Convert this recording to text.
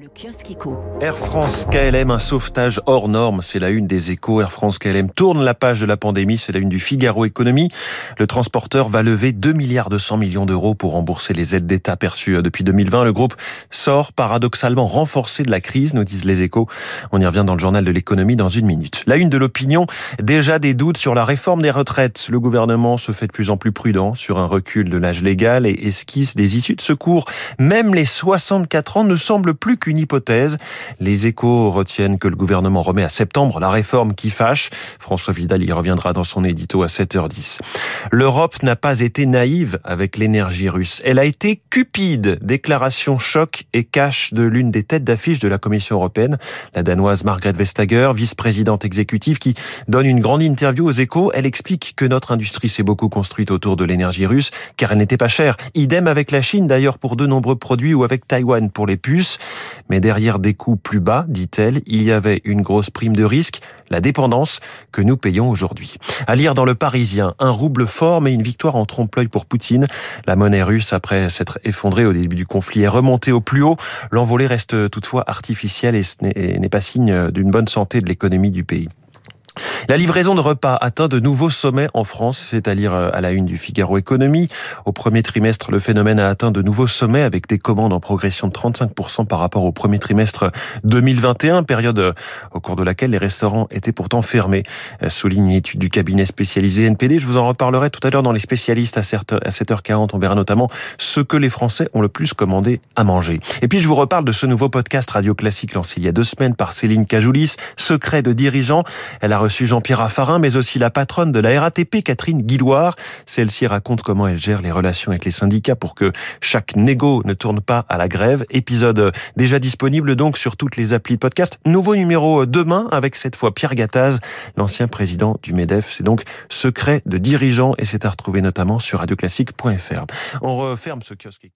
Le kiosque éco. Air France KLM, un sauvetage hors norme, c'est la une des échos. Air France KLM tourne la page de la pandémie, c'est la une du Figaro Économie. Le transporteur va lever 2 milliards 200 millions d'euros pour rembourser les aides d'État perçues euh, depuis 2020. Le groupe sort paradoxalement renforcé de la crise, nous disent les échos. On y revient dans le journal de l'économie dans une minute. La une de l'opinion, déjà des doutes sur la réforme des retraites. Le gouvernement se fait de plus en plus prudent sur un recul de l'âge légal et esquisse des issues de secours. Même les 64 ans ne semblent plus qu'une hypothèse. Les échos retiennent que le gouvernement remet à septembre la réforme qui fâche. François Vidal y reviendra dans son édito à 7h10. L'Europe n'a pas été naïve avec l'énergie russe. Elle a été cupide. Déclaration choc et cache de l'une des têtes d'affiche de la Commission européenne, la danoise Margrethe Vestager, vice-présidente exécutive qui donne une grande interview aux échos. Elle explique que notre industrie s'est beaucoup construite autour de l'énergie russe car elle n'était pas chère. Idem avec la Chine d'ailleurs pour de nombreux produits ou avec Taïwan pour les puces. Mais derrière des coûts plus bas, dit-elle, il y avait une grosse prime de risque, la dépendance que nous payons aujourd'hui. À lire dans le Parisien, un rouble fort mais une victoire en trompe-l'œil pour Poutine. La monnaie russe, après s'être effondrée au début du conflit, est remontée au plus haut. L'envolée reste toutefois artificielle et n'est pas signe d'une bonne santé de l'économie du pays. La livraison de repas atteint de nouveaux sommets en France, c'est à dire euh, à la une du Figaro Économie. Au premier trimestre, le phénomène a atteint de nouveaux sommets avec des commandes en progression de 35% par rapport au premier trimestre 2021, période euh, au cours de laquelle les restaurants étaient pourtant fermés, euh, souligne une étude du cabinet spécialisé NPD. Je vous en reparlerai tout à l'heure dans les spécialistes à 7h40. On verra notamment ce que les Français ont le plus commandé à manger. Et puis je vous reparle de ce nouveau podcast Radio Classique lancé il y a deux semaines par Céline Cajoulis, Secret de dirigeant. Elle a reçu Jean-Pierre Raffarin, mais aussi la patronne de la RATP, Catherine Guilloire. Celle-ci raconte comment elle gère les relations avec les syndicats pour que chaque négo ne tourne pas à la grève. Épisode déjà disponible donc sur toutes les applis podcast. Nouveau numéro demain avec cette fois Pierre Gattaz, l'ancien président du MEDEF. C'est donc secret de dirigeant et c'est à retrouver notamment sur radioclassique.fr. On referme ce kiosque